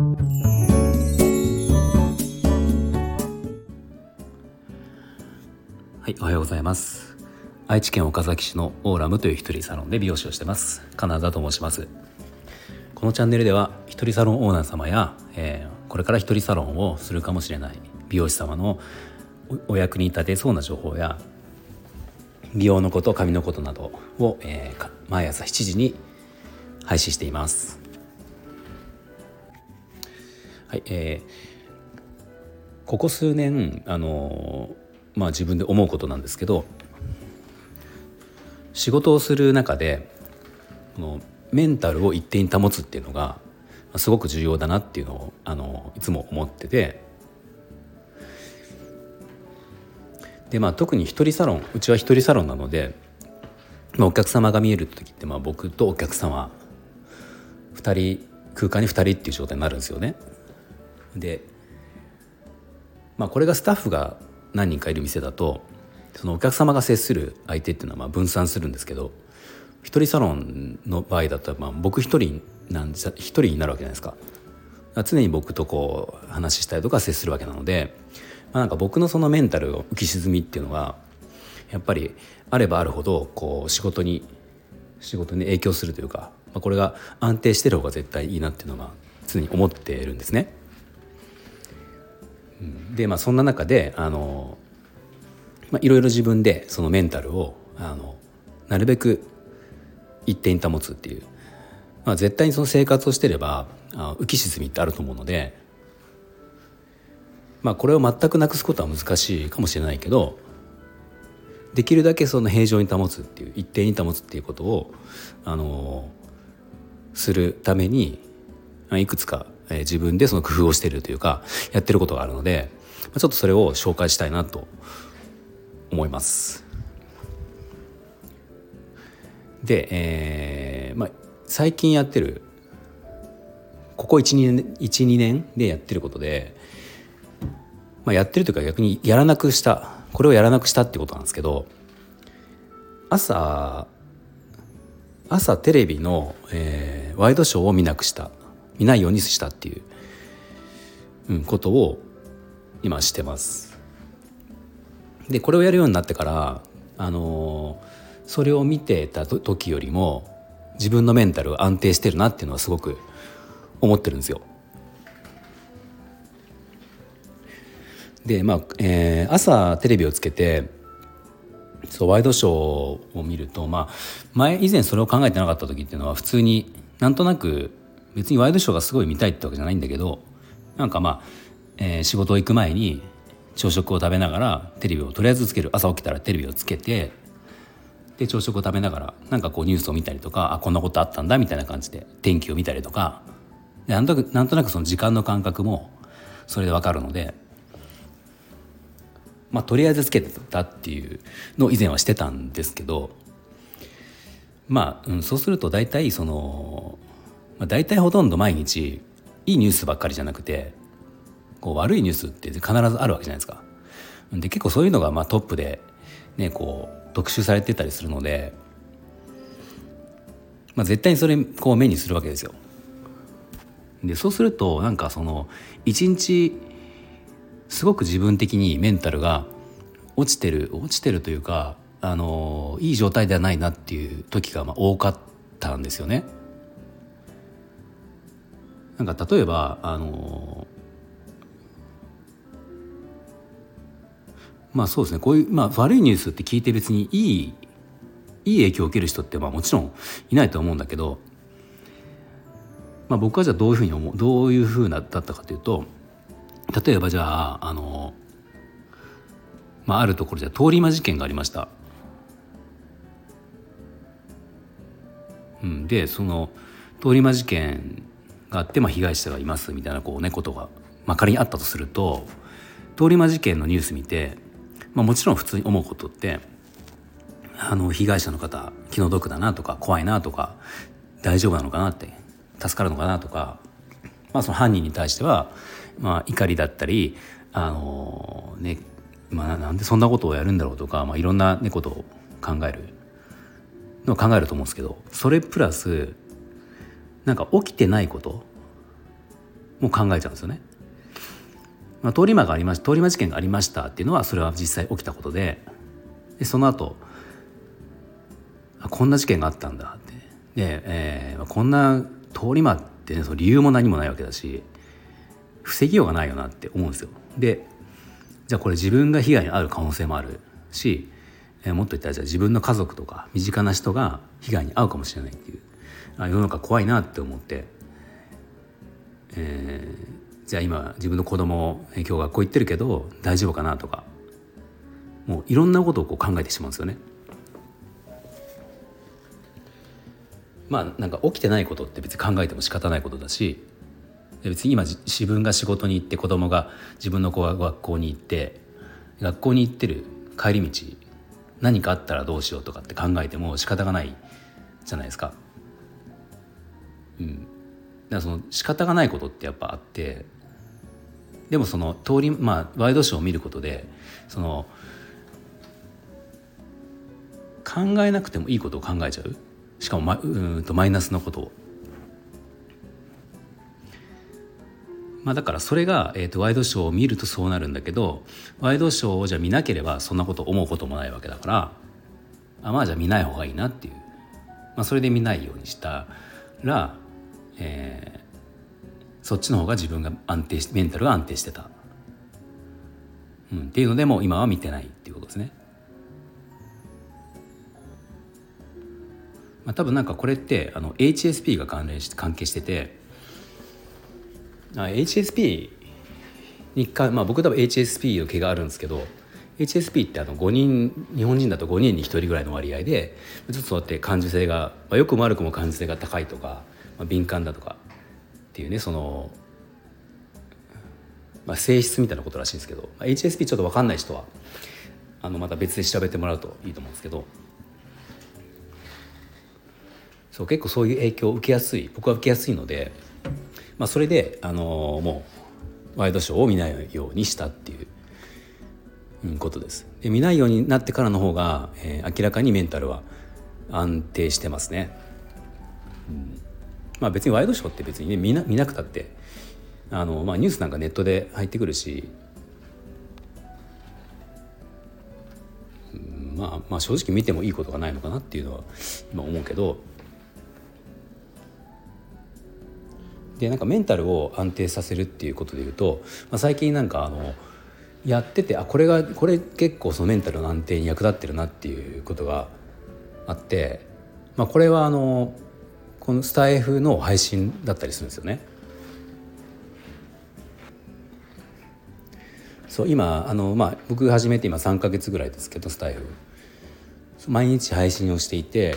はいおはようございます。愛知県岡崎市のオーラムという一人サロンで美容師をしてます。金田と申します。このチャンネルでは一人サロンオーナー様や、えー、これから一人サロンをするかもしれない美容師様のお役に立てそうな情報や美容のこと髪のことなどを、えー、毎朝7時に配信しています。はい、えー、ここ数年あのまあ自分で思うことなんですけど仕事をする中でこのメンタルを一定に保つっていうのがすごく重要だなっていうのをあのいつも思っててでまあ特に一人サロンうちは一人サロンなので、まあ、お客様が見える時ってまあ僕とお客様2人空間に2人っていう状態になるんですよね。でまあこれがスタッフが何人かいる店だとそのお客様が接する相手っていうのはまあ分散するんですけど一人サロンの場合だとまあ僕一人なん一人になるわけじゃないですか。常に僕とこう話したりとか接するわけなのでまあ、なんか僕のそのメンタルの浮き沈みっていうのはやっぱりあればあるほどこう仕事に仕事に影響するというか、まあ、これが安定してる方が絶対いいなっていうのは常に思っているんですね。でまあそんな中であの、まあ、いろいろ自分でそのメンタルをあのなるべく一定に保つっていう、まあ、絶対にその生活をしてれば浮き沈みってあると思うのでまあこれを全くなくすことは難しいかもしれないけどできるだけその平常に保つっていう一定に保つっていうことをあのするためにいくつか、え自分でその工夫をしているというかやってることがあるのでちょっとそれを紹介したいなと思います。で、えーまあ、最近やってるここ12年 ,1 年でやってることでまあ、やってるというか逆にやらなくしたこれをやらなくしたってことなんですけど朝朝テレビの、えー、ワイドショーを見なくした見ないようにしたっていう、うん、ことを今してます。でこれをやるようになってからあの、それを見てた時よりも自分のメンタル安定してるなっていうのはすごく思ってるんですよ。でまあ、えー、朝テレビをつけてそうワイドショーを見ると、まあ、前以前それを考えてなかった時っていうのは普通になんとなく別にワイドショーがすごい見たいってわけじゃないんだけどなんかまあ、えー、仕事行く前に朝食を食べながらテレビをとりあえずつける。朝起きたらテレビをつけてで朝食を食べながらなんかこうニュースを見たりとかあこんなことあったんだみたいな感じで天気を見たりとか。でなんとなくなんとなくその時間の感覚もそれで分かるのでまあ、とりあえずつけてたっていうのを以前はしてたんですけどまあ、うん、そうすると大体その、まあ、大体ほとんど毎日いいニュースばっかりじゃなくてこう悪いニュースって必ずあるわけじゃないですか。で結構そういうのがまあトップで、ね、こう特集されてたりするので、まあ、絶対にそれこう目にするわけですよ。でそうするとなんかその一日すごく自分的にメンタルが落ちてる落ちてるというかあのいい状態ではないなっていう時がまあ多かったんですよね。なんか例えばあのまあそうですねこういう、まあ、悪いニュースって聞いて別にいいいい影響を受ける人ってまあもちろんいないと思うんだけど、まあ、僕はじゃあどういうふうに思うどういうふうなだったかというと例えばじゃああの、まあ、あるところで通り魔事件がありました。うん、でその通り魔事件があって、まあ、被害者がいますみたいなこう、ね、ことが、まあ、仮にあったとすると通り魔事件のニュース見て、まあ、もちろん普通に思うことってあの被害者の方気の毒だなとか怖いなとか大丈夫なのかなって助かるのかなとか、まあ、その犯人に対してはまあ、怒りだったりあのねまあ、なんでそんなことをやるんだろうとか、まあ、いろんな、ね、ことを考えるの考えると思うんですけどそれプラスなんか起きてないこと？も考えちゃうんですよね。まあ、通り魔がありまし通り魔事件がありましたっていうのはそれは実際起きたことででその後あこんな事件があったんだってで、えー、こんな通り魔ってねその理由も何もないわけだし防ぎようがないよなって思うんですよ。でじゃあこれ自分が被害に遭う可能性もあるし、えー、もっと言ったらじゃあ自分の家族とか身近な人が被害に遭うかもしれないっていうあ世の中怖いなって思って、えー、じゃあ今自分の子供今日学校行ってるけど大丈夫かなとかもういろんなことをこう考えてしまうんですよね。まあなんか起きてないことって別に考えても仕方ないことだし別に今自分が仕事に行って子供が自分の子が学校に行って学校に行ってる帰り道何かあったらどうしようとかって考えても仕方がないじゃないですか。うん、だからその仕方がないことってやっぱあってでもその通りまあワイドショーを見ることでその考えなくてもいいことを考えちゃう。しかもマうんとマイナスのことを。まあ、だからそれが、えーと、ワイドショーを見るとそうなるんだけどワイドショーをじゃ見なければそんなこと思うこともないわけだからあまあじゃあ見ない方がいいなっていう、まあ、それで見ないようにしたら、えー、そっちの方が自分が安定してメンタルが安定してた、うん、っていうのでも今は見てないっていうことですね。まあ、多分なんかこれってあの HSP が関連し関係してて HSP にか、まあ、僕多分 HSP の毛があるんですけど HSP ってあの5人日本人だと5人に1人ぐらいの割合でちょっとそうやって感受性が、まあ、よくも悪くも感受性が高いとか、まあ、敏感だとかっていうねその、まあ、性質みたいなことらしいんですけど、まあ、HSP ちょっと分かんない人はあのまた別で調べてもらうといいと思うんですけどそう結構そういう影響を受けやすい僕は受けやすいのでまあ、それで、あの、もうワイドショーを見ないようにしたっていうことです。で見ないようになってからの方が、えー、明らかにメンタルは安定してますね。うん、まあ別にワイドショーって別にね見な見なくたってあの、まあ、ニュースなんかネットで入ってくるし、まあ、まあ正直見てもいいことがないのかなっていうのは今思うけど。でなんかメンタルを安定させるっていうことでいうと、まあ、最近なんかあのやっててあこれがこれ結構そのメンタルの安定に役立ってるなっていうことがあって、まあ、これはあのこのスタイフの配信だったりするんですよね。そう今あの、まあ、僕始めて今3か月ぐらいですけどスタイフ毎日配信をしていて、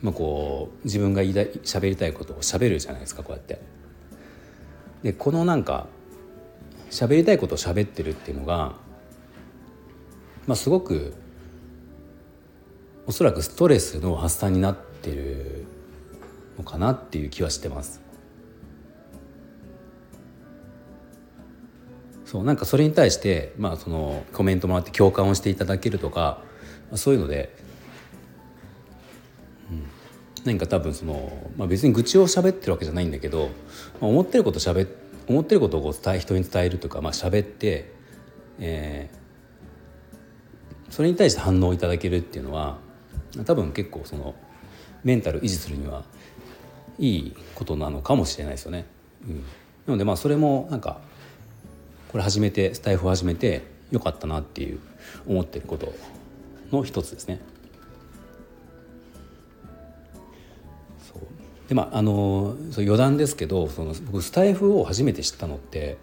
まあ、こう自分が言いたい喋りたいことを喋るじゃないですかこうやって。でこのなんか喋りたいことを喋ってるっていうのが、まあ、すごくおそらくストレスの発散になってるのかなっていう気はしてます。そうなんかそれに対して、まあ、そのコメントもらって共感をしていただけるとかそういうので、うん、何か多分その、まあ、別に愚痴を喋ってるわけじゃないんだけど、まあ、思ってること喋思ってることを伝え人に伝えるとか、まあ喋って、えー、それに対して反応いただけるっていうのは多分結構そのメンタル維持するにはいいことなのかもしれないですよね。うん、なのでまあそれもなんかこれ始めてスタイフを始めてよかったなっていう思ってることの一つですね。でまああの余談ですけどその僕スタイフを初めて知ったのって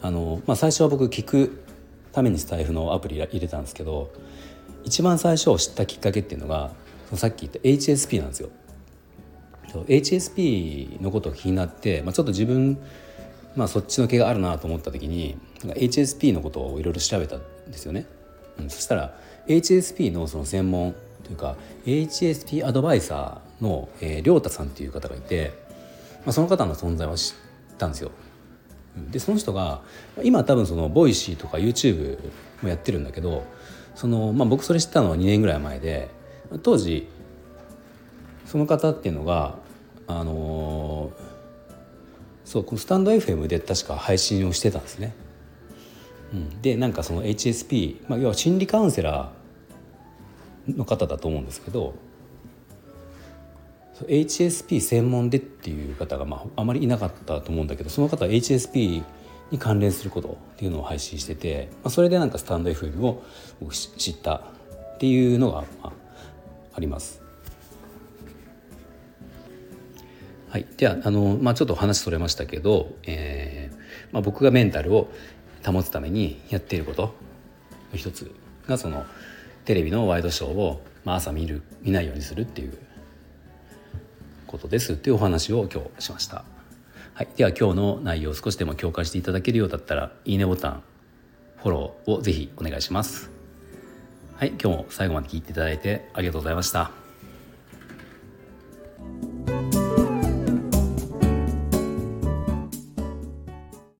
あの、まあ、最初は僕聞くためにスタイフのアプリ入れたんですけど一番最初知ったきっかけっていうのがさっき言った HSP なんですよ。HSP のことを気になって、まあ、ちょっと自分、まあ、そっちの毛があるなと思った時に HSP のことをいろいろ調べたんですよね。うん、そしたら HSP のその専門というか HSP アドバイザーの、えー、亮太さんっていう方がいて、まあ、その方の存在は知ったんですよ。でその人が今多分そのボイシーとか YouTube もやってるんだけどその、まあ、僕それ知ったのは2年ぐらい前で当時その方っていうのがあの、そうスタンド FM で確か配信をしてたんですね。うん、でなんかその HSP、まあ、要は心理カウンセラーの方だと思うんですけど HSP 専門でっていう方が、まあ、あまりいなかったと思うんだけどその方は HSP に関連することっていうのを配信してて、まあ、それでなんかスタンド FM を知ったっていうのが、まあ、あります。はい、ではあの、まあ、ちょっと話それましたけど、えーまあ、僕がメンタルを保つためにやっていることの一つがそのテレビのワイドショーを、まあ、朝見る見ないようにするっていうことですっていうお話を今日しました。はい、では今日の内容を少しでも共感していただけるようだったらいいねボタンフォローをぜひお願いします。はい、今日も最後まで聞いていただいてありがとうございました。